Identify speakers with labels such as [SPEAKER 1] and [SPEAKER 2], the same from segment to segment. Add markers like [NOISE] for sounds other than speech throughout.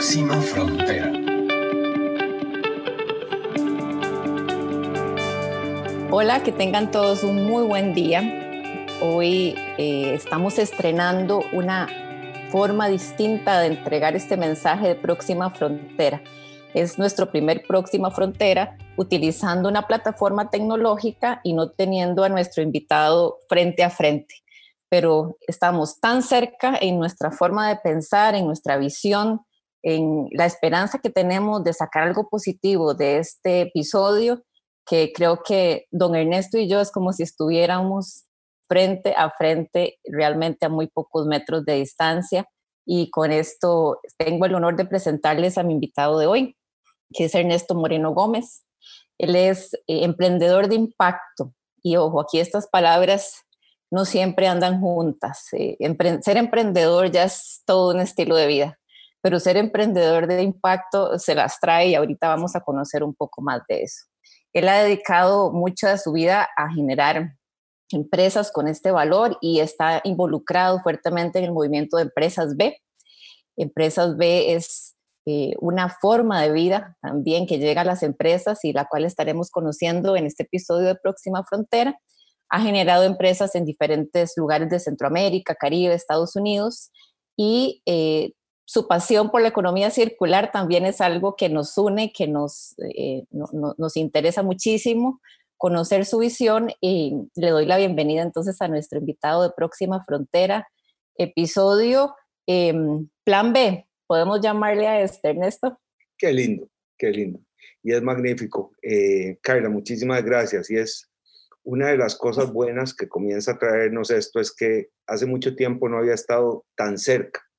[SPEAKER 1] Próxima Frontera.
[SPEAKER 2] Hola, que tengan todos un muy buen día. Hoy eh, estamos estrenando una forma distinta de entregar este mensaje de Próxima Frontera. Es nuestro primer Próxima Frontera utilizando una plataforma tecnológica y no teniendo a nuestro invitado frente a frente. Pero estamos tan cerca en nuestra forma de pensar, en nuestra visión, en la esperanza que tenemos de sacar algo positivo de este episodio, que creo que don Ernesto y yo es como si estuviéramos frente a frente, realmente a muy pocos metros de distancia. Y con esto tengo el honor de presentarles a mi invitado de hoy, que es Ernesto Moreno Gómez. Él es eh, emprendedor de impacto. Y ojo, aquí estas palabras no siempre andan juntas. Eh, ser emprendedor ya es todo un estilo de vida, pero ser emprendedor de impacto se las trae y ahorita vamos a conocer un poco más de eso. Él ha dedicado mucha de su vida a generar empresas con este valor y está involucrado fuertemente en el movimiento de Empresas B. Empresas B es eh, una forma de vida también que llega a las empresas y la cual estaremos conociendo en este episodio de Próxima Frontera. Ha generado empresas en diferentes lugares de Centroamérica, Caribe, Estados Unidos y eh, su pasión por la economía circular también es algo que nos une, que nos, eh, nos interesa muchísimo conocer su visión y le doy la bienvenida entonces a nuestro invitado de Próxima Frontera, episodio em, Plan B. ¿Podemos llamarle a este, Ernesto?
[SPEAKER 3] Qué lindo, qué lindo. Y es magnífico. Eh, Carla, muchísimas gracias. Y es una de las cosas buenas que comienza a traernos esto es que hace mucho tiempo no había estado tan cerca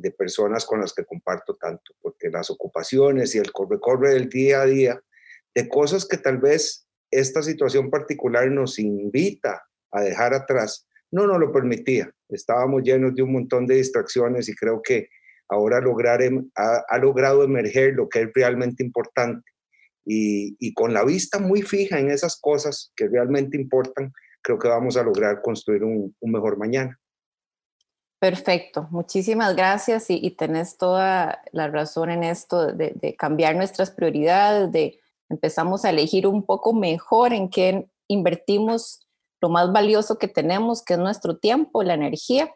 [SPEAKER 3] de personas con las que comparto tanto, porque las ocupaciones y el corre-corre del día a día, de cosas que tal vez esta situación particular nos invita a dejar atrás, no nos lo permitía. Estábamos llenos de un montón de distracciones y creo que ahora lograr, em, ha, logrado emerger lo que es realmente importante. Y, con la vista muy fija en esas cosas que realmente importan, creo que vamos a lograr construir un, mejor mañana.
[SPEAKER 2] Perfecto, muchísimas gracias y, tenés toda la razón en esto de, de cambiar nuestras prioridades, de, empezamos a elegir un poco mejor en qué invertimos lo más valioso que tenemos, que es nuestro tiempo, la energía.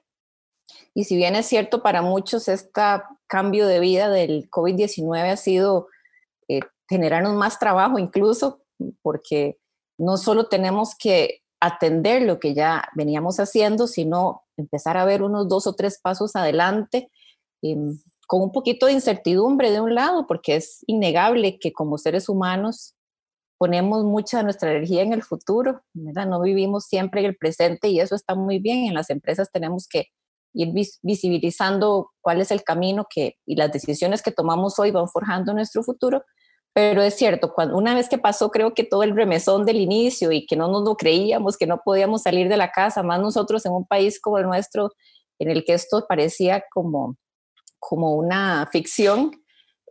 [SPEAKER 2] Y si bien es cierto para muchos este cambio de vida del COVID-19 ha sido eh, generarnos más trabajo incluso, porque no solo tenemos que atender lo que ya veníamos haciendo, sino empezar a ver unos dos o tres pasos adelante. Con un poquito de incertidumbre de un lado, porque es innegable que como seres humanos ponemos mucha nuestra energía en el futuro, ¿verdad? no vivimos siempre en el presente y eso está muy bien. En las empresas tenemos que ir visibilizando cuál es el camino que, y las decisiones que tomamos hoy van forjando nuestro futuro. Pero es cierto, cuando, una vez que pasó, creo que todo el remesón del inicio y que no nos lo creíamos, que no podíamos salir de la casa, más nosotros en un país como el nuestro, en el que esto parecía como como una ficción.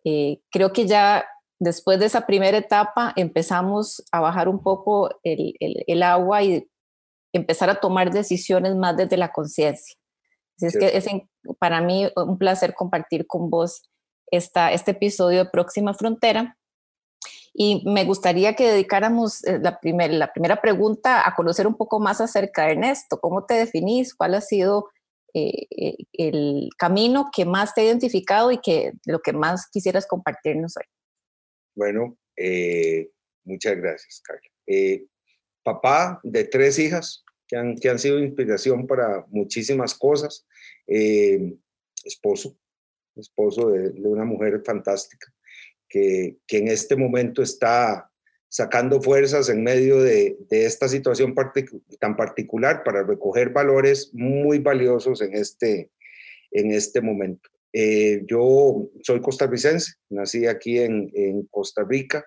[SPEAKER 2] Eh, creo que ya después de esa primera etapa empezamos a bajar un poco el, el, agua y empezar a tomar decisiones más desde la conciencia. Así es que es para mí un placer compartir con vos esta, este episodio de Próxima Frontera. Y me gustaría que dedicáramos eh, la, primer, la primera pregunta a conocer un poco más acerca de Ernesto. ¿Cómo te definís? ¿Cuál ha sido eh, eh, el camino que más te ha identificado y que lo que más quisieras compartirnos hoy.
[SPEAKER 3] Bueno, eh, muchas gracias, Carla. papá de tres hijas que han, que han sido inspiración para muchísimas cosas. esposo, esposo de, una mujer fantástica que, en este momento está sacando fuerzas en medio de, esta situación tan particular para recoger valores muy valiosos en este, en este momento. Eh, yo soy costarricense, nací aquí en, Costa Rica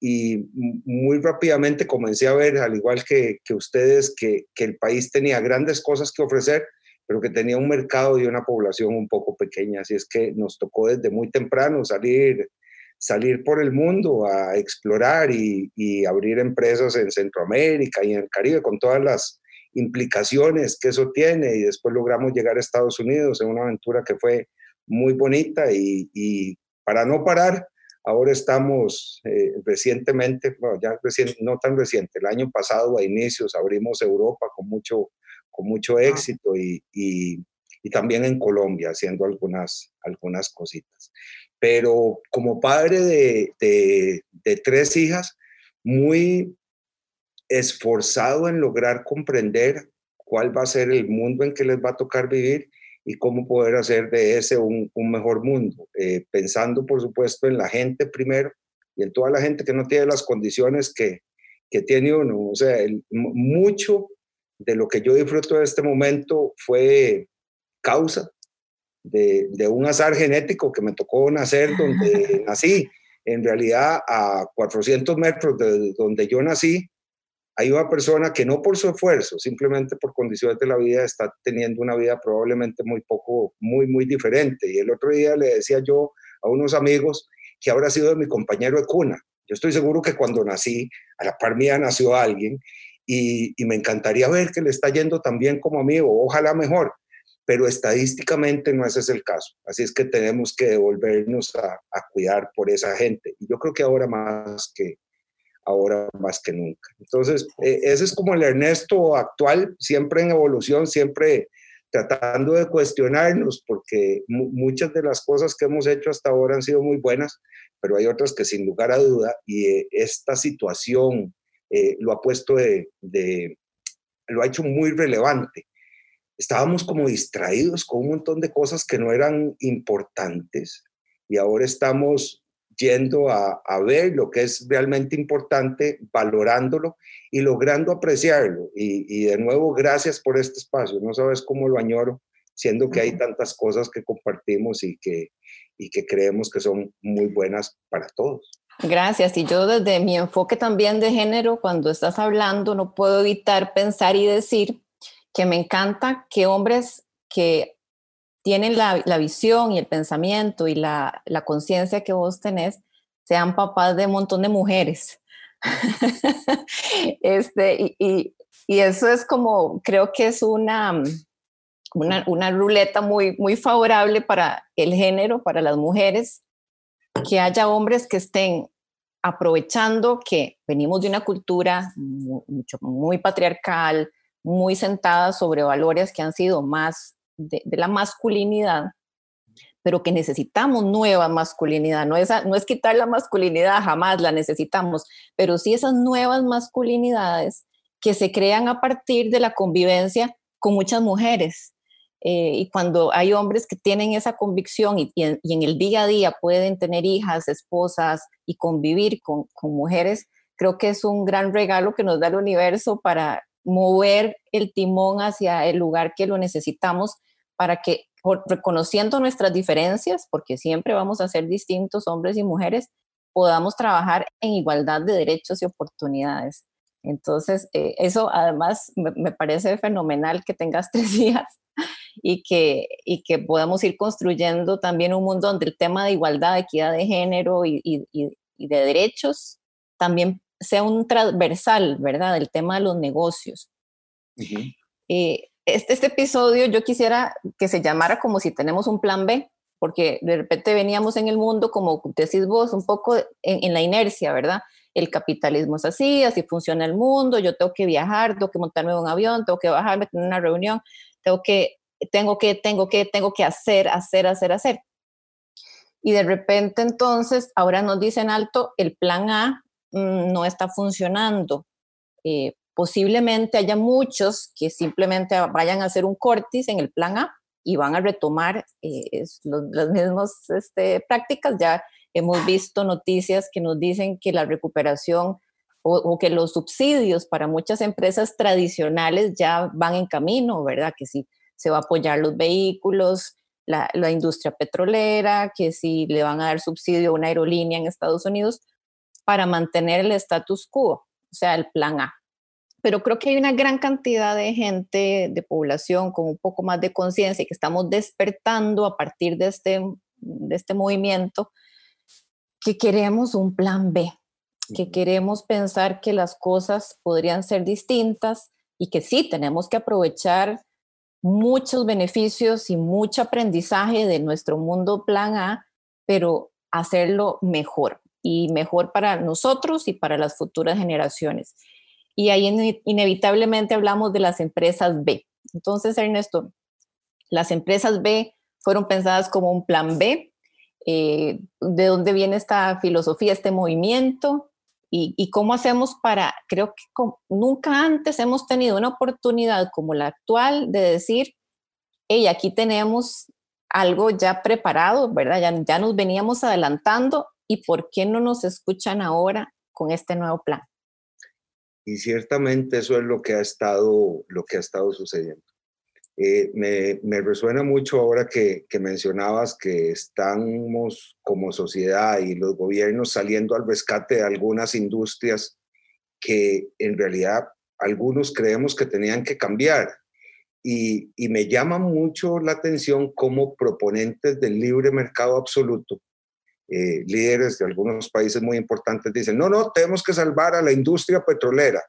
[SPEAKER 3] y muy rápidamente comencé a ver, al igual que, ustedes, que, que, el país tenía grandes cosas que ofrecer, pero que tenía un mercado y una población un poco pequeña. Así es que nos tocó desde muy temprano salir salir por el mundo a explorar y, abrir empresas en Centroamérica y en el Caribe con todas las implicaciones que eso tiene y después logramos llegar a Estados Unidos en una aventura que fue muy bonita y, para no parar, ahora estamos eh, recientemente, bueno, ya no tan reciente, el año pasado a inicios abrimos Europa con mucho, con mucho éxito y, y, también en Colombia haciendo algunas, algunas cositas. Pero como padre de, de, tres hijas, muy esforzado en lograr comprender cuál va a ser el mundo en que les va a tocar vivir y cómo poder hacer de ese un, mejor mundo, eh, pensando por supuesto en la gente primero y en toda la gente que no tiene las condiciones que, que tiene uno. O sea, mucho de lo que yo disfruto de este momento fue causa de, de, un azar genético que me tocó nacer donde [LAUGHS] nací. En realidad, a 400 metros de donde yo nací, hay una persona que no por su esfuerzo, simplemente por condiciones de la vida, está teniendo una vida probablemente muy poco, muy, muy diferente. Y el otro día le decía yo a unos amigos que habrá sido mi compañero de cuna. Yo estoy seguro que cuando nací, a la par mía nació alguien y, me encantaría ver que le está yendo tan bien como a mí, o ojalá mejor, pero estadísticamente no ese es el caso. Así es que tenemos que devolvernos a, a cuidar por esa gente. Y yo creo que ahora más que, ahora más que nunca. Entonces, e, ese es como el Ernesto actual, siempre en evolución, siempre tratando de cuestionarnos, porque muchas de las cosas que hemos hecho hasta ahora han sido muy buenas, pero hay otras que sin lugar a duda, y eh, esta situación eh, lo ha puesto de, de, lo ha hecho muy relevante. Estábamos como distraídos con un montón de cosas que no eran importantes y ahora estamos yendo a, ver lo que es realmente importante, valorándolo y logrando apreciarlo. Y, de nuevo, gracias por este espacio. No sabes cómo lo añoro, siendo que hay tantas cosas que compartimos y que, y que creemos que son muy buenas para todos.
[SPEAKER 2] Gracias. Y yo desde mi enfoque también de género, cuando estás hablando, no puedo evitar pensar y decir que me encanta que hombres que tienen la, visión y el pensamiento y la, conciencia que vos tenés, sean papás de un montón de mujeres. [LAUGHS] este, y, eso es como, creo que es una, una, ruleta muy, muy favorable para el género, para las mujeres, que haya hombres que estén aprovechando que venimos de una cultura mucho, muy patriarcal, muy sentada sobre valores que han sido más de, la masculinidad, pero que necesitamos nueva masculinidad. No es, no es quitar la masculinidad, jamás la necesitamos, pero sí esas nuevas masculinidades que se crean a partir de la convivencia con muchas mujeres. Eh, y cuando hay hombres que tienen esa convicción y, en, el día a día pueden tener hijas, esposas y convivir con, con mujeres, creo que es un gran regalo que nos da el universo para mover el timón hacia el lugar que lo necesitamos para que, reconociendo nuestras diferencias, porque siempre vamos a ser distintos hombres y mujeres, podamos trabajar en igualdad de derechos y oportunidades. Entonces, eh, eso además me, parece fenomenal que tengas [LAUGHS] tres hijas y que, y que podamos ir construyendo también un mundo donde el tema de igualdad, equidad de género y, de derechos también sea un transversal, ¿verdad? El tema de los negocios. Eh, este, este episodio yo quisiera que se llamara como si tenemos un plan B, porque de repente veníamos en el mundo, como decís vos, un poco en, la inercia, ¿verdad? El capitalismo es así, así funciona el mundo, yo tengo que viajar, tengo que montarme en un avión, tengo que bajarme, tener una reunión, tengo que, tengo que, tengo que, tengo que hacer, hacer, hacer, hacer. Y de repente entonces, ahora nos dicen alto, el plan A Mm, no está funcionando. Eh, posiblemente haya muchos que simplemente vayan a hacer un cortis en el plan A y van a retomar eh, las mismas este, prácticas. Ya hemos visto noticias que nos dicen que la recuperación o, que los subsidios para muchas empresas tradicionales ya van en camino, ¿verdad? Que si se va a apoyar los vehículos, la, la industria petrolera, que si le van a dar subsidio a una aerolínea en Estados Unidos, para mantener el status quo, o sea, el plan A. Pero creo que hay una gran cantidad de gente, de población con un poco más de conciencia y que estamos despertando a partir de este, de este movimiento, que queremos un plan B, que queremos pensar que las cosas podrían ser distintas y que sí, tenemos que aprovechar muchos beneficios y mucho aprendizaje de nuestro mundo plan A, pero hacerlo mejor y mejor para nosotros y para las futuras generaciones. Y ahí inevitablemente hablamos de las empresas B. Entonces, Ernesto, las empresas B fueron pensadas como un plan B. Eh, ¿De dónde viene esta filosofía, este movimiento? Y, cómo hacemos para, creo que nunca antes hemos tenido una oportunidad como la actual de decir, hey, aquí tenemos algo ya preparado, ¿verdad? Ya, ya nos veníamos adelantando y por qué no nos escuchan ahora con este nuevo plan.
[SPEAKER 3] Y ciertamente eso es lo que ha estado, lo que ha estado sucediendo. Eh, me, me, resuena mucho ahora que, que, mencionabas que estamos como sociedad y los gobiernos saliendo al rescate de algunas industrias que en realidad algunos creemos que tenían que cambiar. Y, y me llama mucho la atención como proponentes del libre mercado absoluto, eh, líderes de algunos países muy importantes dicen, no, no, tenemos que salvar a la industria petrolera.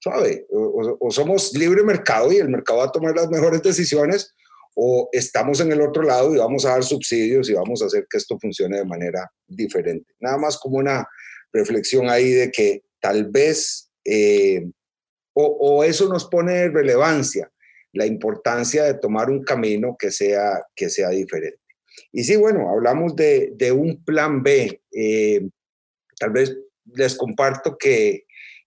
[SPEAKER 3] ¿Sabe? O, somos libre mercado y el mercado va a tomar las mejores decisiones, o estamos en el otro lado y vamos a dar subsidios y vamos a hacer que esto funcione de manera diferente. Nada más como una reflexión ahí de que tal vez, eh, o, o, eso nos pone en relevancia la importancia de tomar un camino que sea, que sea diferente. Y sí, bueno, hablamos de, un plan B. Eh, tal vez les comparto que,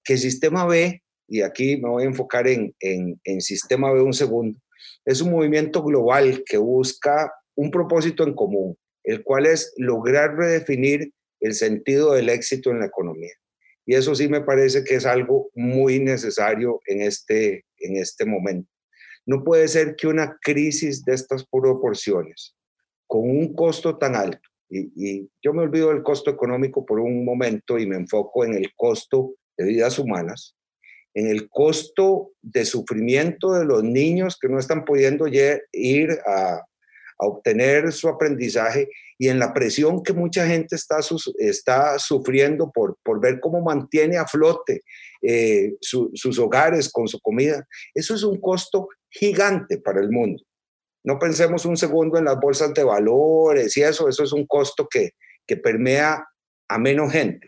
[SPEAKER 3] el sistema B, y aquí me voy a enfocar en, en, sistema B un segundo, es un movimiento global que busca un propósito en común, el cual es lograr redefinir el sentido del éxito en la economía. Y eso sí me parece que es algo muy necesario en este, en este momento. No puede ser que una crisis de estas proporciones, con un costo tan alto, y, yo me olvido del costo económico por un momento y me enfoco en el costo de vidas humanas, en el costo de sufrimiento de los niños que no están pudiendo ir a, obtener su aprendizaje y en la presión que mucha gente está, está sufriendo por, por ver cómo mantiene a flote eh, sus hogares con su comida. Eso es un costo gigante para el mundo. No pensemos un segundo en las bolsas de valores y eso, eso es un costo que, que permea a menos gente.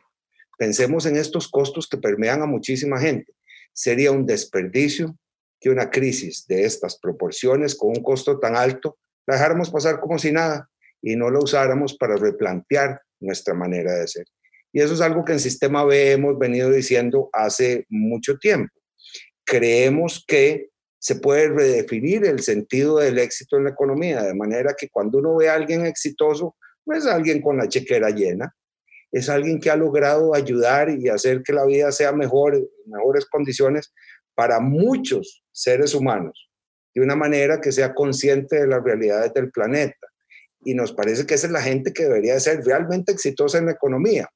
[SPEAKER 3] Pensemos en estos costos que permean a muchísima gente. Sería un desperdicio que una crisis de estas proporciones con un costo tan alto la dejáramos pasar como si nada y no la usáramos para replantear nuestra manera de ser. Y eso es algo que en Sistema B hemos venido diciendo hace mucho tiempo. Creemos que se puede redefinir el sentido del éxito en la economía, de manera que cuando uno ve a alguien exitoso, no es alguien con la chequera llena, es alguien que ha logrado ayudar y hacer que la vida sea mejor, en mejores condiciones para muchos seres humanos, de una manera que sea consciente de las realidades del planeta. Y nos parece que esa es la gente que debería ser realmente exitosa en la economía.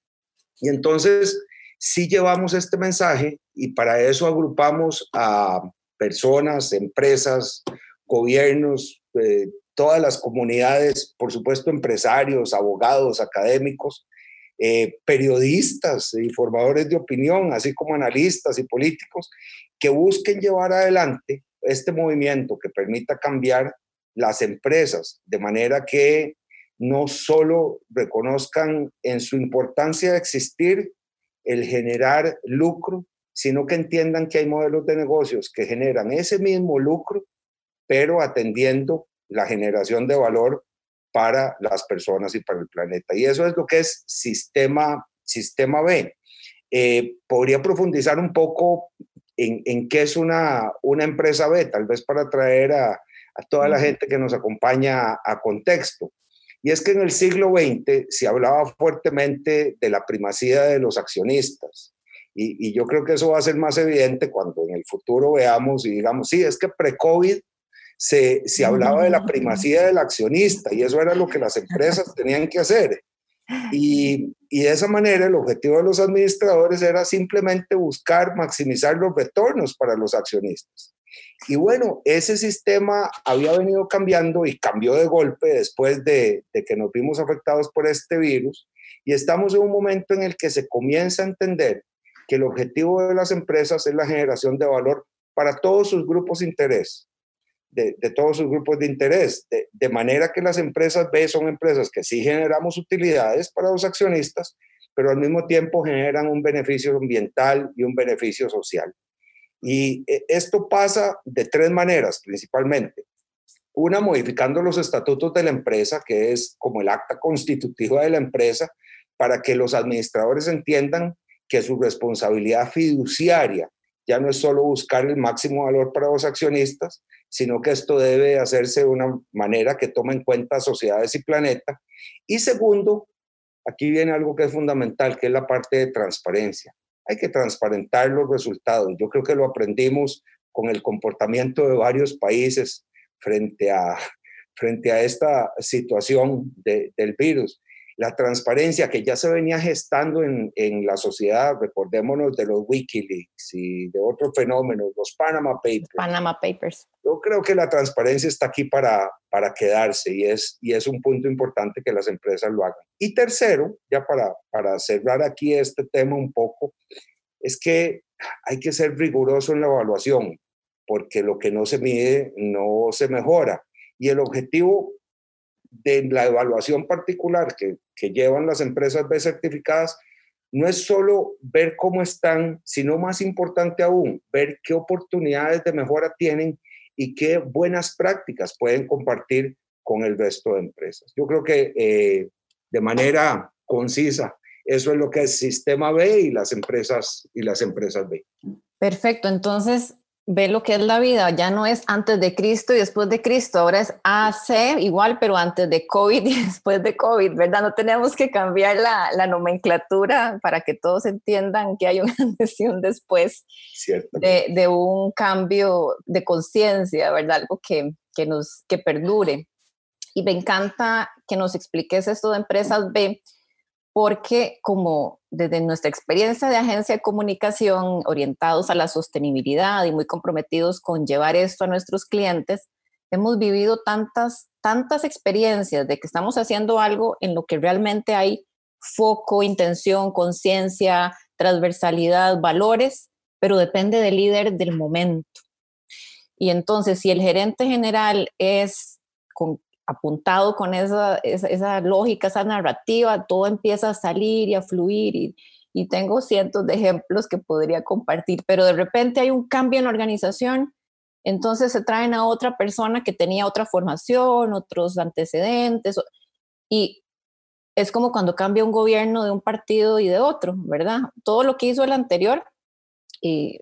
[SPEAKER 3] Y entonces, sí llevamos este mensaje y para eso agrupamos a personas, empresas, gobiernos, eh, todas las comunidades, por supuesto empresarios, abogados, académicos, eh, periodistas y formadores de opinión, así como analistas y políticos, que busquen llevar adelante este movimiento que permita cambiar las empresas de manera que no solo reconozcan en su importancia de existir el generar lucro, sino que entiendan que hay modelos de negocios que generan ese mismo lucro, pero atendiendo la generación de valor para las personas y para el planeta. Y eso es lo que es sistema, sistema B. Eh, podría profundizar un poco en, en, qué es una, una empresa B, tal vez para traer a, a toda la gente que nos acompaña a, a contexto. Y es que en el siglo XX se hablaba fuertemente de la primacía de los accionistas, y, yo creo que eso va a ser más evidente cuando en el futuro veamos y digamos, sí, es que pre-COVID se, se hablaba de la primacía del accionista y eso era lo que las empresas [LAUGHS] tenían que hacer. Y, y, de esa manera el objetivo de los administradores era simplemente buscar maximizar los retornos para los accionistas. Y bueno, ese sistema había venido cambiando y cambió de golpe después de, de que nos vimos afectados por este virus y estamos en un momento en el que se comienza a entender que el objetivo de las empresas es la generación de valor para todos sus grupos de interés, de, todos sus grupos de interés, de, de, manera que las empresas B son empresas que sí generamos utilidades para los accionistas, pero al mismo tiempo generan un beneficio ambiental y un beneficio social. Y eh, esto pasa de tres maneras principalmente. Una, modificando los estatutos de la empresa, que es como el acta constitutiva de la empresa, para que los administradores entiendan que su responsabilidad fiduciaria ya no es solo buscar el máximo valor para los accionistas, sino que esto debe hacerse de una manera que tome en cuenta sociedades y planeta. Y segundo, aquí viene algo que es fundamental, que es la parte de transparencia. Hay que transparentar los resultados. Yo creo que lo aprendimos con el comportamiento de varios países frente a, frente a esta situación del virus la transparencia que ya se venía gestando en, en, la sociedad, recordémonos de los Wikileaks y de otros fenómenos, los Panama Papers.
[SPEAKER 2] Panama Papers.
[SPEAKER 3] Yo creo que la transparencia está aquí para, para quedarse y es, y es un punto importante que las empresas lo hagan. Y tercero, ya para, para cerrar aquí este tema un poco, es que hay que ser riguroso en la evaluación, porque lo que no se mide no se mejora. Y el objetivo de la evaluación particular que, que llevan las empresas B certificadas no es solo ver cómo están, sino más importante aún, ver qué oportunidades de mejora tienen y qué buenas prácticas pueden compartir con el resto de empresas. Yo creo que eh, de manera concisa, eso es lo que es Sistema B y las empresas y las empresas B.
[SPEAKER 2] Perfecto, entonces ve lo que es la vida, ya no es antes de Cristo y después de Cristo, ahora es AC igual, pero antes de COVID [LAUGHS] y después de COVID, ¿verdad? No tenemos que cambiar la, nomenclatura para que todos entiendan que hay una [LAUGHS] antes y un después de, de, un cambio de conciencia, ¿verdad? Algo que, que, nos, que perdure. Y me encanta que nos expliques esto de empresas B, porque como desde nuestra experiencia de agencia de comunicación orientados a la sostenibilidad y muy comprometidos con llevar esto a nuestros clientes, hemos vivido tantas, tantas experiencias de que estamos haciendo algo en lo que realmente hay foco, intención, conciencia, transversalidad, valores, pero depende del líder del momento. Y entonces, si el gerente general es con apuntado con esa, lógica, esa narrativa, todo empieza a salir y a fluir y, tengo cientos de ejemplos que podría compartir, pero de repente hay un cambio en la organización, entonces se traen a otra persona que tenía otra formación, otros antecedentes, y es como cuando cambia un gobierno de un partido y de otro, ¿verdad? Todo lo que hizo el anterior, y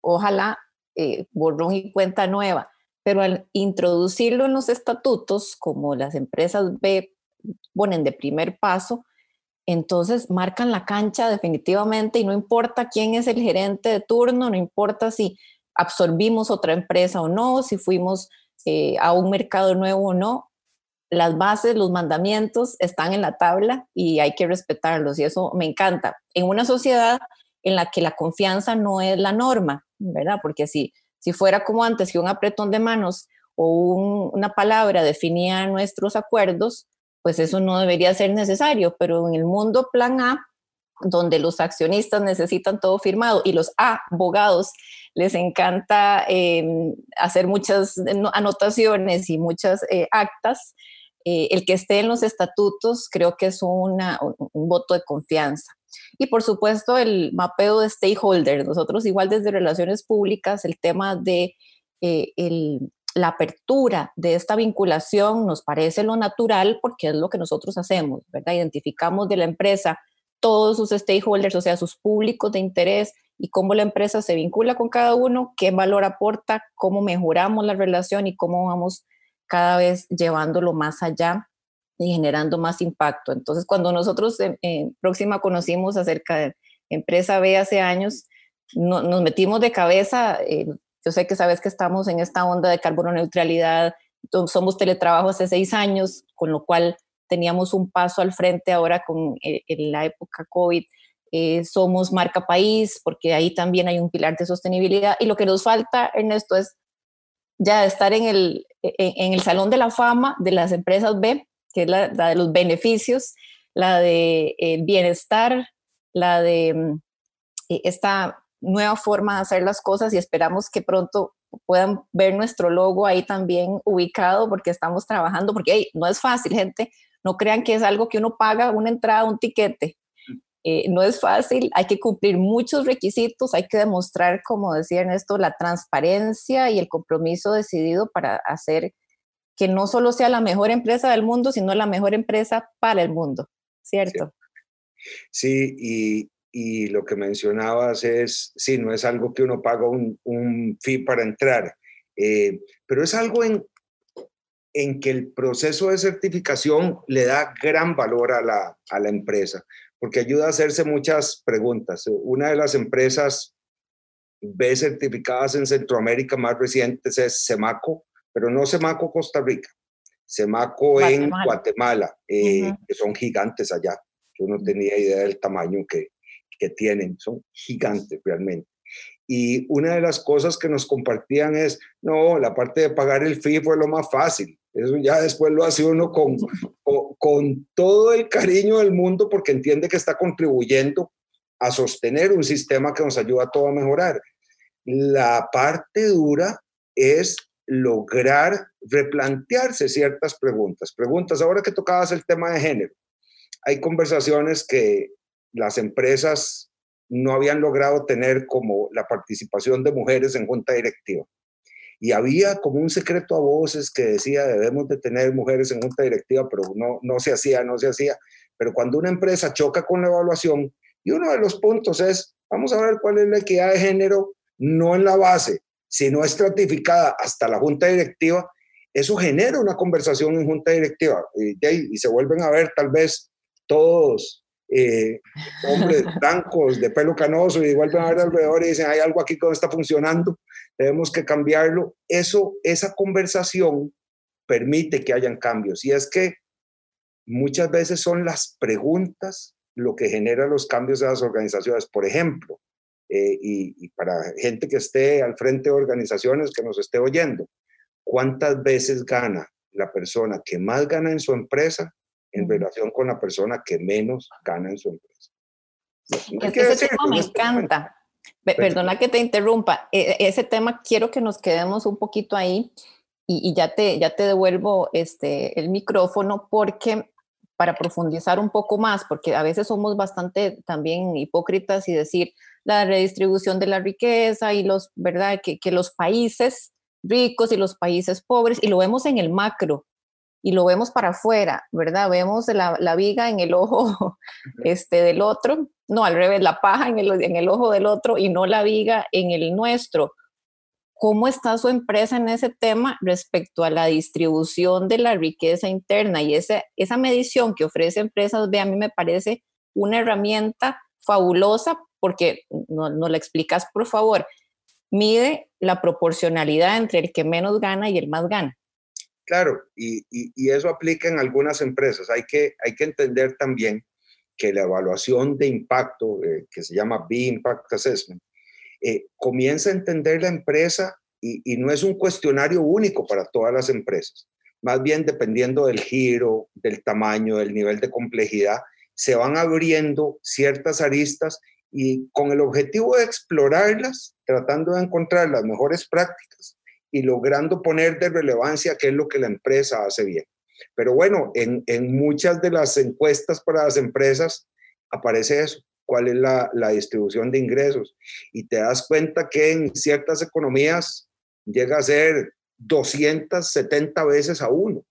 [SPEAKER 2] ojalá eh, borrón y cuenta nueva pero al introducirlo en los estatutos, como las empresas B ponen de primer paso, entonces marcan la cancha definitivamente y no importa quién es el gerente de turno, no importa si absorbimos otra empresa o no, si fuimos eh, a un mercado nuevo o no, las bases, los mandamientos están en la tabla y hay que respetarlos y eso me encanta. En una sociedad en la que la confianza no es la norma, ¿verdad? Porque si si fuera como antes, que un apretón de manos o una palabra definía nuestros acuerdos, pues eso no debería ser necesario, pero en el mundo plan A, donde los accionistas necesitan todo firmado y los abogados les encanta em, hacer muchas anotaciones y muchas eh, actas, eh, el que esté en los estatutos creo que es un voto de confianza. Y por supuesto el mapeo de stakeholders. Nosotros igual desde relaciones públicas, el tema de eh, la apertura de esta vinculación nos parece lo natural porque es lo que nosotros hacemos, ¿verdad? Identificamos de la empresa todos sus stakeholders, o sea, sus públicos de interés y cómo la empresa se vincula con cada uno, qué valor aporta, cómo mejoramos la relación y cómo vamos cada vez llevándolo más allá y generando más impacto. Entonces, cuando nosotros en, Próxima conocimos acerca de Empresa B hace años, nos metimos de cabeza. Eh, yo sé que sabes que estamos en esta onda de carbono neutralidad, somos teletrabajo hace seis años, con lo cual teníamos un paso al frente ahora con eh, en la época COVID. Eh, somos marca país, porque ahí también hay un pilar de sostenibilidad. Y lo que nos falta, Ernesto, es ya estar en el, en el salón de la fama de las empresas B, que es la, de los beneficios, la de el bienestar, la de mm, e, esta nueva forma de hacer las cosas y esperamos que pronto puedan ver nuestro logo ahí también ubicado porque estamos trabajando, porque no es fácil, gente, no crean que es algo que uno paga una entrada, un tiquete. Eh, no es fácil, hay que cumplir muchos requisitos, hay que demostrar, como decía Ernesto, la transparencia y el compromiso decidido para hacer que no solo sea la mejor empresa del mundo, sino la mejor empresa para el mundo, ¿cierto?
[SPEAKER 3] Sí, y, y, lo que mencionabas es, sí, no es algo que uno paga un, un fee para entrar, eh, pero es algo en, en que el proceso de certificación le da gran valor a la, a la empresa porque ayuda a hacerse muchas preguntas. Una de las empresas B certificadas en Centroamérica más recientes es Semaco, pero no Semaco Costa Rica, Semaco en Guatemala, eh, que son gigantes allá. Yo no tenía idea del tamaño que, que tienen, son gigantes realmente. Y una de las cosas que nos compartían es, no, la parte de pagar el fee fue lo más fácil. Eso ya después lo hace uno con, con, todo el cariño del mundo porque entiende que está contribuyendo a sostener un sistema que nos ayuda a todo a mejorar. La parte dura es lograr replantearse ciertas preguntas. Preguntas, ahora que tocabas el tema de género, hay conversaciones que las empresas no habían logrado tener como la participación de mujeres en junta directiva. Y había como un secreto a voces que decía debemos de tener mujeres en junta directiva, pero no, no se hacía, no se hacía. Pero cuando una empresa choca con la evaluación, y uno de los puntos es, vamos a ver cuál es la equidad de género, no en la base, sino estratificada hasta la junta directiva, eso genera una conversación en junta directiva y, y se vuelven a ver tal vez todos eh, hombres [LAUGHS] blancos de pelo canoso y vuelven a ver alrededor y dicen, hay algo aquí que no está funcionando, tenemos que cambiarlo. Eso, esa conversación permite que hayan cambios. Y es que muchas veces son las preguntas lo que genera los cambios de las organizaciones. Por ejemplo, eh, y, y, para gente que esté al frente de organizaciones que nos esté oyendo, ¿cuántas veces gana la persona que más gana en su empresa en relación con la persona que menos gana en su empresa.
[SPEAKER 2] ese tema me este encanta. Perdona que te interrumpa. E, e, ese tema quiero que nos quedemos un poquito ahí y, ya, te, ya te devuelvo este, el micrófono porque para profundizar un poco más, porque a veces somos bastante también hipócritas y decir la redistribución de la riqueza y los, ¿verdad? Que, que los países ricos y los países pobres, y lo vemos en el macro, y lo vemos para afuera, ¿verdad? Vemos la, viga en el ojo [LAUGHS] este, del otro, no, al revés, la paja en el, en el ojo del otro y no la viga en el nuestro. ¿Cómo está su empresa en ese tema respecto a la distribución de la riqueza interna? Y ese, esa medición que ofrece Empresas B a mí me parece una herramienta fabulosa porque, no, no la explicas por favor, mide la proporcionalidad entre el que menos gana y el más gana.
[SPEAKER 3] Claro, y, eso aplica en algunas empresas. Hay que, hay que entender también que la evaluación de impacto, eh, que se llama B-Impact Assessment, eh, comienza a entender la empresa y, no es un cuestionario único para todas las empresas. Más bien, dependiendo del giro, del tamaño, del nivel de complejidad, se van abriendo ciertas aristas y con el objetivo de explorarlas, tratando de encontrar las mejores prácticas y logrando poner de relevancia qué es lo que la empresa hace bien. Pero bueno, en, en muchas de las encuestas para las empresas aparece eso, cuál es la, la, distribución de ingresos. Y te das cuenta que en ciertas economías llega a ser 270 veces a uno.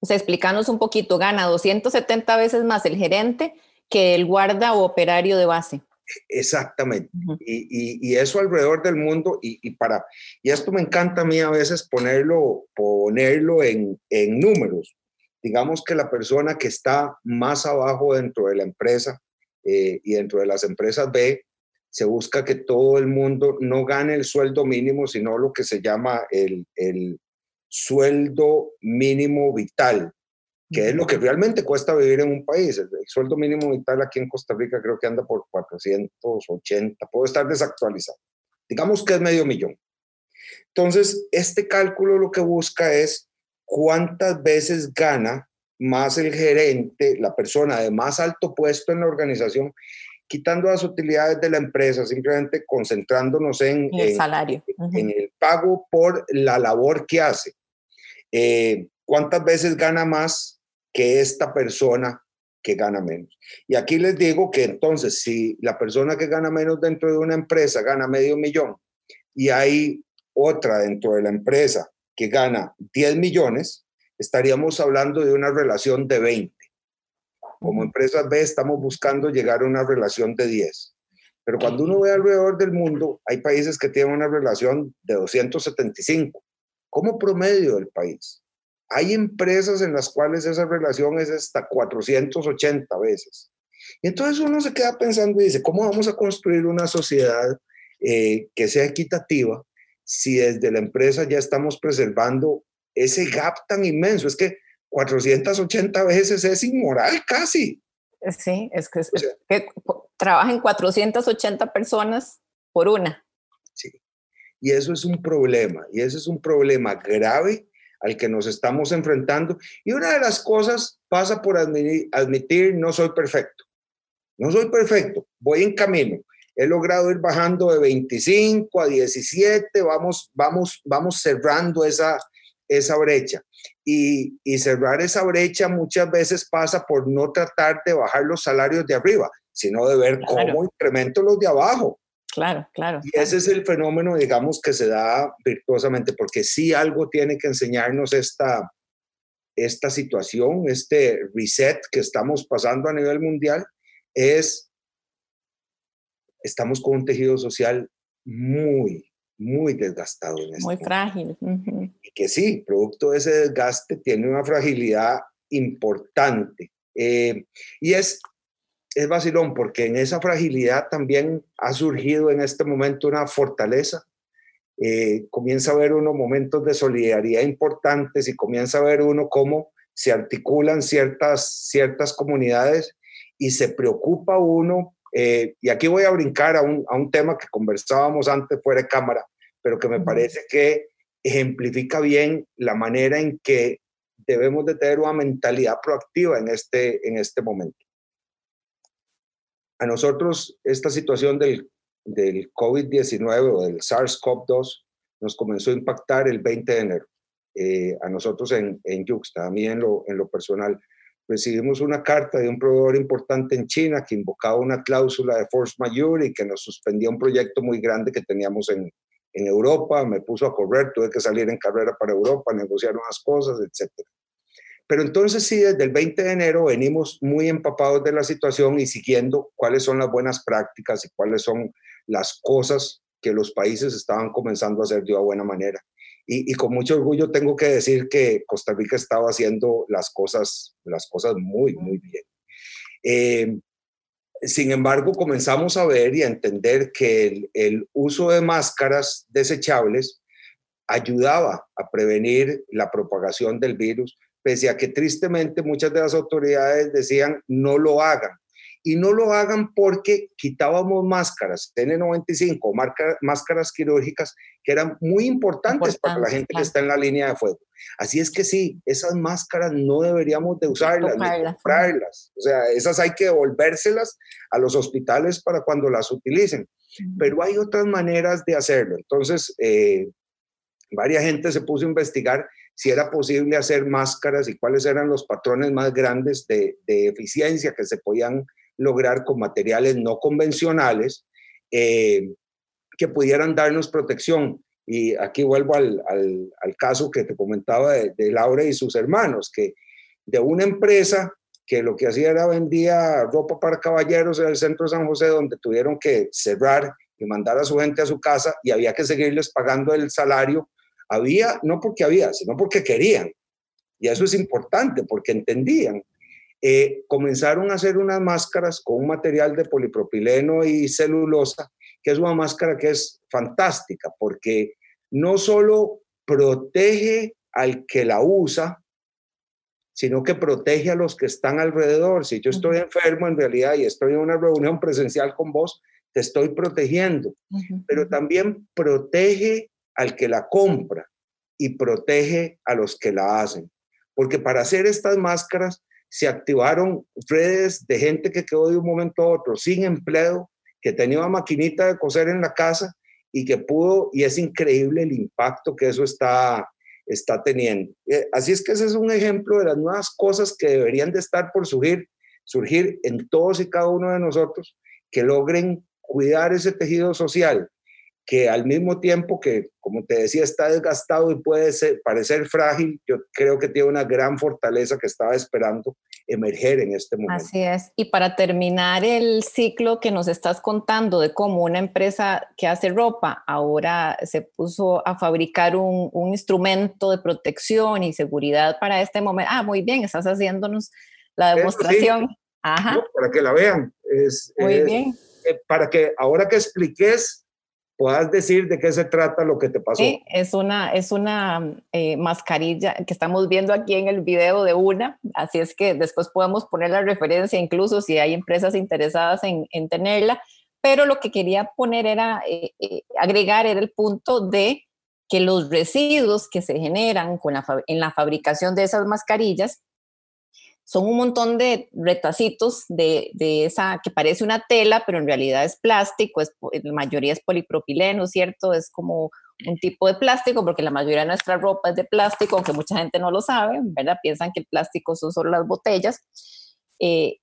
[SPEAKER 2] O sea, explícanos un poquito, gana 270 veces más el gerente que el guarda o operario de base.
[SPEAKER 3] Exactamente. y, eso alrededor del mundo, y, para, y esto me encanta a mí a veces ponerlo, ponerlo en, en números. Digamos que la persona que está más abajo dentro de la empresa eh, y dentro de las empresas B, se busca que todo el mundo no gane el sueldo mínimo, sino lo que se llama el, el sueldo mínimo vital, que es lo que realmente cuesta vivir en un país. El, sueldo mínimo vital aquí en Costa Rica creo que anda por 480, puede estar desactualizado. Digamos que es medio millón. Entonces, este cálculo lo que busca es cuántas veces gana más el gerente, la persona de más alto puesto en la organización, quitando las utilidades de la empresa, simplemente concentrándonos en,
[SPEAKER 2] el salario,
[SPEAKER 3] en el pago por la labor que hace. Eh, ¿Cuántas veces gana más que esta persona que gana menos? Y aquí les digo que entonces, si la persona que gana menos dentro de una empresa gana medio millón y hay otra dentro de la empresa que gana 10 millones, estaríamos hablando de una relación de 20. Como empresas B estamos buscando llegar a una relación de 10. Pero cuando uno ve alrededor del mundo, hay países que tienen una relación de 275, como promedio del país. Hay empresas en las cuales esa relación es hasta 480 veces. Y entonces uno se queda pensando y dice, ¿cómo vamos a construir una sociedad eh, que sea equitativa si desde la empresa ya estamos preservando ese gap tan inmenso? Es que 480 veces es inmoral casi.
[SPEAKER 2] Sí, es que, trabajan 480 personas por una.
[SPEAKER 3] Sí, y eso es un problema, y ese es un problema grave al que nos estamos enfrentando. Y una de las cosas pasa por admitir, admitir no soy perfecto. No soy perfecto, voy en camino. He logrado ir bajando de 25 a 17, vamos, vamos, vamos cerrando esa, esa brecha. Y, cerrar esa brecha muchas veces pasa por no tratar de bajar los salarios de arriba, sino de ver cómo incremento los de abajo.
[SPEAKER 2] Claro, claro.
[SPEAKER 3] Y ese es el fenómeno, digamos, que se da virtuosamente, porque sí algo tiene que enseñarnos esta, esta situación, este reset que estamos pasando a nivel mundial, es, estamos con un tejido social muy, muy desgastado. En
[SPEAKER 2] este muy frágil.
[SPEAKER 3] Y que sí, producto de ese desgaste, tiene una fragilidad importante. Eh, y es, es vacilón porque en esa fragilidad también ha surgido en este momento una fortaleza. Eh, comienza a ver uno momentos de solidaridad importantes y comienza a ver uno cómo se articulan ciertas, ciertas comunidades y se preocupa uno. Eh, y aquí voy a brincar a un, a un tema que conversábamos antes fuera de cámara, pero que me parece que ejemplifica bien la manera en que debemos de tener una mentalidad proactiva en este, en este momento. A nosotros esta situación del, del COVID-19 o del SARS-CoV-2 nos comenzó a impactar el 20 de enero. Eh, a nosotros en, en Yuxta, a mí en lo, en lo personal. Recibimos una carta de un proveedor importante en China que invocaba una cláusula de force majeure y que nos suspendía un proyecto muy grande que teníamos en, en Europa, me puso a correr, tuve que salir en carrera para Europa, negociar unas cosas, etc. Pero entonces sí, desde el 20 de enero venimos muy empapados de la situación y siguiendo cuáles son las buenas prácticas y cuáles son las cosas que los países estaban comenzando a hacer de una buena manera. Y, con mucho orgullo tengo que decir que Costa Rica estaba haciendo las cosas, las cosas muy, muy bien. Eh, sin embargo, comenzamos a ver y a entender que el, uso de máscaras desechables ayudaba a prevenir la propagación del virus, pese a que tristemente muchas de las autoridades decían no lo hagan y no lo hagan porque quitábamos máscaras N95, máscaras quirúrgicas que eran muy importantes para la gente que está en la línea de fuego. Así es que sí, esas máscaras no deberíamos de usarlas, ni comprarlas. O sea, esas hay que devolvérselas a los hospitales para cuando las utilicen. Pero hay otras maneras de hacerlo. Entonces, eh, varias gente se puso a investigar si era posible hacer máscaras y cuáles eran los patrones más grandes de, de eficiencia que se podían lograr con materiales no convencionales eh, que pudieran darnos protección. Y aquí vuelvo al, al, caso que te comentaba de, Laura y sus hermanos, que de una empresa que lo que hacía era vendía ropa para caballeros en el centro de San José, donde tuvieron que cerrar y mandar a su gente a su casa y había que seguirles pagando el salario. Había, no porque había, sino porque querían. Y eso es importante, porque entendían eh, comenzaron a hacer unas máscaras con un material de polipropileno y celulosa, que es una máscara que es fantástica porque no solo protege al que la usa, sino que protege a los que están alrededor. Si yo estoy enfermo en realidad y estoy en una reunión presencial con vos, te estoy protegiendo, pero también protege al que la compra y protege a los que la hacen. Porque para hacer estas máscaras se activaron redes de gente que quedó de un momento a otro sin empleo, que tenía una maquinita de coser en la casa y que pudo, y es increíble el impacto que eso está, está teniendo. Eh, así es que ese es un ejemplo de las nuevas cosas que deberían de estar por surgir, surgir en todos y cada uno de nosotros, que logren cuidar ese tejido social, que al mismo tiempo que, como te decía, está desgastado y puede parecer frágil, yo creo que tiene una gran fortaleza que estaba esperando emerger en este momento.
[SPEAKER 2] Así es. Y para terminar el ciclo que nos estás contando de cómo una empresa que hace ropa ahora se puso a fabricar un, instrumento de protección y seguridad para este momento. Ah, muy bien, estás haciéndonos la demostración.
[SPEAKER 3] Ajá. para que la vean. Es, muy bien. Eh, para que ahora que expliques puedas decir de qué se trata lo que te pasó.
[SPEAKER 2] Sí, es una, es una eh, mascarilla que estamos viendo aquí en el video de una, así es que después podemos poner la referencia incluso si hay empresas interesadas en, en tenerla, pero lo que quería poner era, eh, eh, agregar era el punto de que los residuos que se generan con la, en la fabricación de esas mascarillas son un montón de retacitos de, de, esa que parece una tela, pero en realidad es plástico, es, la mayoría es polipropileno, ¿cierto? Es como un tipo de plástico, porque la mayoría de nuestra ropa es de plástico, aunque mucha gente no lo sabe, ¿verdad? Piensan que el plástico son solo las botellas. Eh,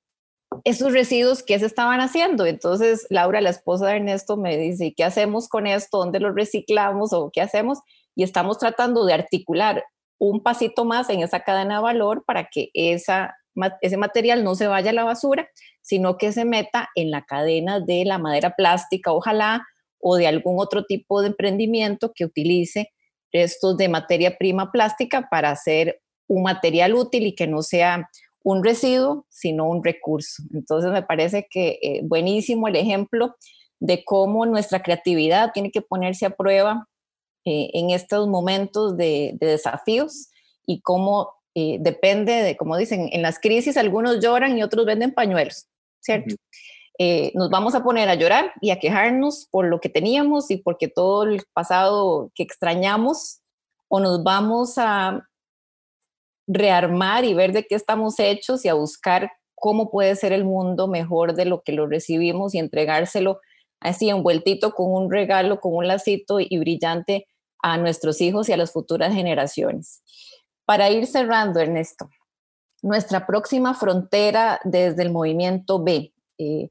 [SPEAKER 2] esos residuos, ¿qué se estaban haciendo? Entonces, Laura, la esposa de Ernesto, me dice, ¿qué hacemos con esto? ¿Dónde lo reciclamos o qué hacemos? Y estamos tratando de articular un pasito más en esa cadena de valor para que esa, ese material no se vaya a la basura, sino que se meta en la cadena de la madera plástica, ojalá, o de algún otro tipo de emprendimiento que utilice restos de materia prima plástica para hacer un material útil y que no sea un residuo, sino un recurso. Entonces me parece que eh, buenísimo el ejemplo de cómo nuestra creatividad tiene que ponerse a prueba eh, en estos momentos de, desafíos y cómo eh, depende de, como dicen, en las crisis algunos lloran y otros venden pañuelos, ¿cierto? Eh, nos vamos a poner a llorar y a quejarnos por lo que teníamos y porque todo el pasado que extrañamos, o nos vamos a rearmar y ver de qué estamos hechos y a buscar cómo puede ser el mundo mejor de lo que lo recibimos y entregárselo así envueltito con un regalo, con un lacito y brillante a nuestros hijos y a las futuras generaciones. Para ir cerrando, Ernesto, nuestra próxima frontera desde el movimiento B, eh,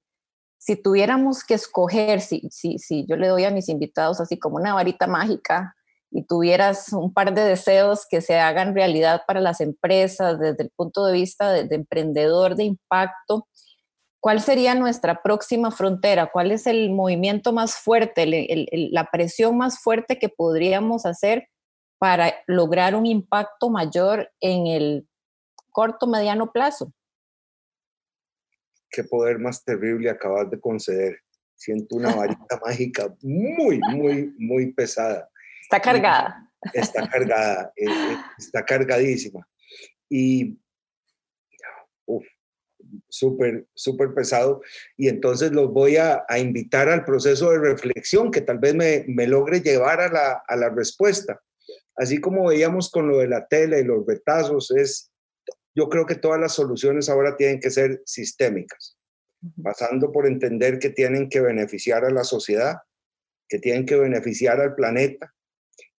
[SPEAKER 2] si tuviéramos que escoger, si, si, si yo le doy a mis invitados así como una varita mágica y tuvieras un par de deseos que se hagan realidad para las empresas desde el punto de vista de emprendedor de impacto, ¿Cuál sería nuestra próxima frontera? ¿Cuál es el movimiento más fuerte, la presión más fuerte que podríamos hacer para lograr un impacto mayor en el corto, mediano plazo?
[SPEAKER 3] Qué poder más terrible acabas de conceder. Siento una varita [LAUGHS] mágica muy, muy, muy pesada.
[SPEAKER 2] Está cargada.
[SPEAKER 3] Está cargada, eh, eh, está cargadísima. Y súper, súper pesado. Y entonces los voy a, invitar al proceso de reflexión que tal vez me, me logre llevar a la, a la, respuesta. Así como veíamos con lo de la tele y los retazos, es, yo creo que todas las soluciones ahora tienen que ser sistémicas, pasando por entender que tienen que beneficiar a la sociedad, que tienen que beneficiar al planeta,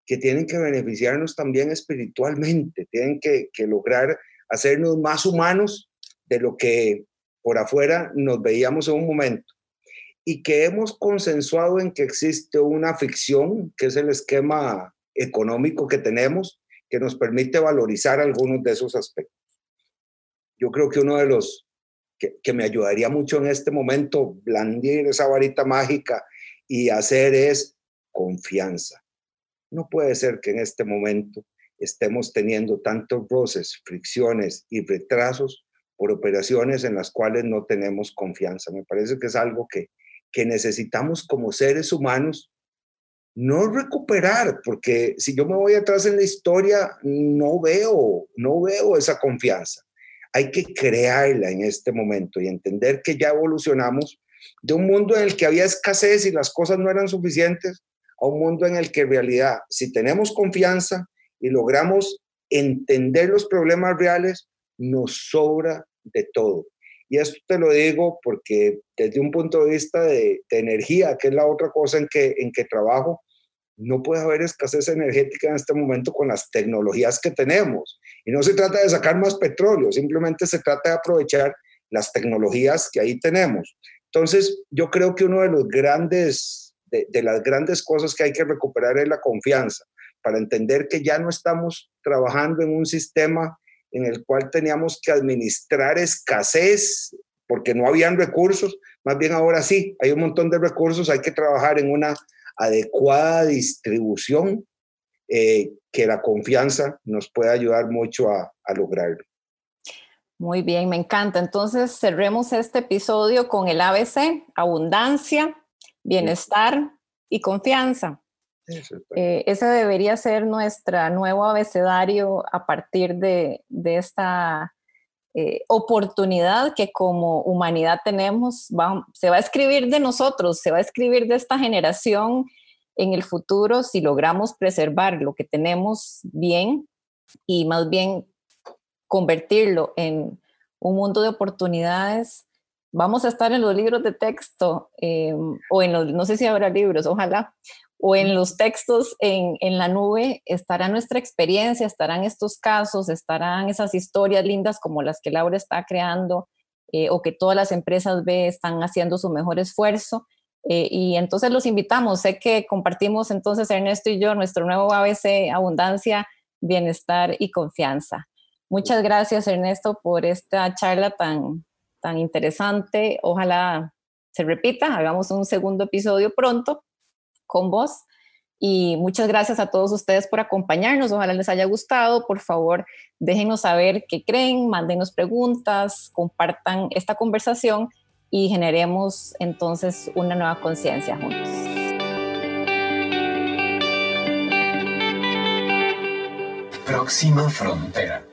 [SPEAKER 3] que tienen que beneficiarnos también espiritualmente, tienen que, que lograr hacernos más humanos de lo que por afuera nos veíamos en un momento y que hemos consensuado en que existe una ficción, que es el esquema económico que tenemos, que nos permite valorizar algunos de esos aspectos. Yo creo que uno de los que, me ayudaría mucho en este momento, blandir esa varita mágica y hacer es confianza. No puede ser que en este momento estemos teniendo tantos roces, fricciones y retrasos por operaciones en las cuales no tenemos confianza. Me parece que es algo que, que necesitamos como seres humanos no recuperar, porque si yo me voy atrás en la historia, no veo, no veo esa confianza. Hay que crearla en este momento y entender que ya evolucionamos de un mundo en el que había escasez y las cosas no eran suficientes a un mundo en el que en realidad, si tenemos confianza y logramos entender los problemas reales, nos sobra de todo. Y esto te lo digo porque desde un punto de vista de, energía, que es la otra cosa en que, en que trabajo, no puede haber escasez energética en este momento con las tecnologías que tenemos. Y no se trata de sacar más petróleo, simplemente se trata de aprovechar las tecnologías que ahí tenemos. Entonces, yo creo que uno de los grandes, de, de las grandes cosas que hay que recuperar es la confianza, para entender que ya no estamos trabajando en un sistema en el cual teníamos que administrar escasez porque no habían recursos, más bien ahora sí, hay un montón de recursos, hay que trabajar en una adecuada distribución eh, que la confianza nos puede ayudar mucho a, a lograrlo.
[SPEAKER 2] Muy bien, me encanta. Entonces cerremos este episodio con el ABC, abundancia, bienestar y confianza. Eh, ese debería ser nuestro nuevo abecedario a partir de, esta eh, oportunidad que como humanidad tenemos. se va a escribir de nosotros, se va a escribir de esta generación en el futuro si logramos preservar lo que tenemos bien y más bien convertirlo en un mundo de oportunidades. Vamos a estar en los libros de texto eh, o en los, no sé si habrá libros, ojalá, o en los textos en, la nube estará nuestra experiencia, estarán estos casos, estarán esas historias lindas como las que Laura está creando eh, o que todas las empresas ve están haciendo su mejor esfuerzo. Eh, y entonces los invitamos, sé que compartimos entonces Ernesto y yo nuestro nuevo ABC, abundancia, bienestar y confianza. Muchas gracias Ernesto por esta charla tan, tan interesante. Ojalá se repita, hagamos un segundo episodio pronto con vos. Y muchas gracias a todos ustedes por acompañarnos. Ojalá les haya gustado. Por favor, déjenos saber qué creen, mándenos preguntas, compartan esta conversación y generemos entonces una nueva conciencia juntos.
[SPEAKER 1] Próxima frontera.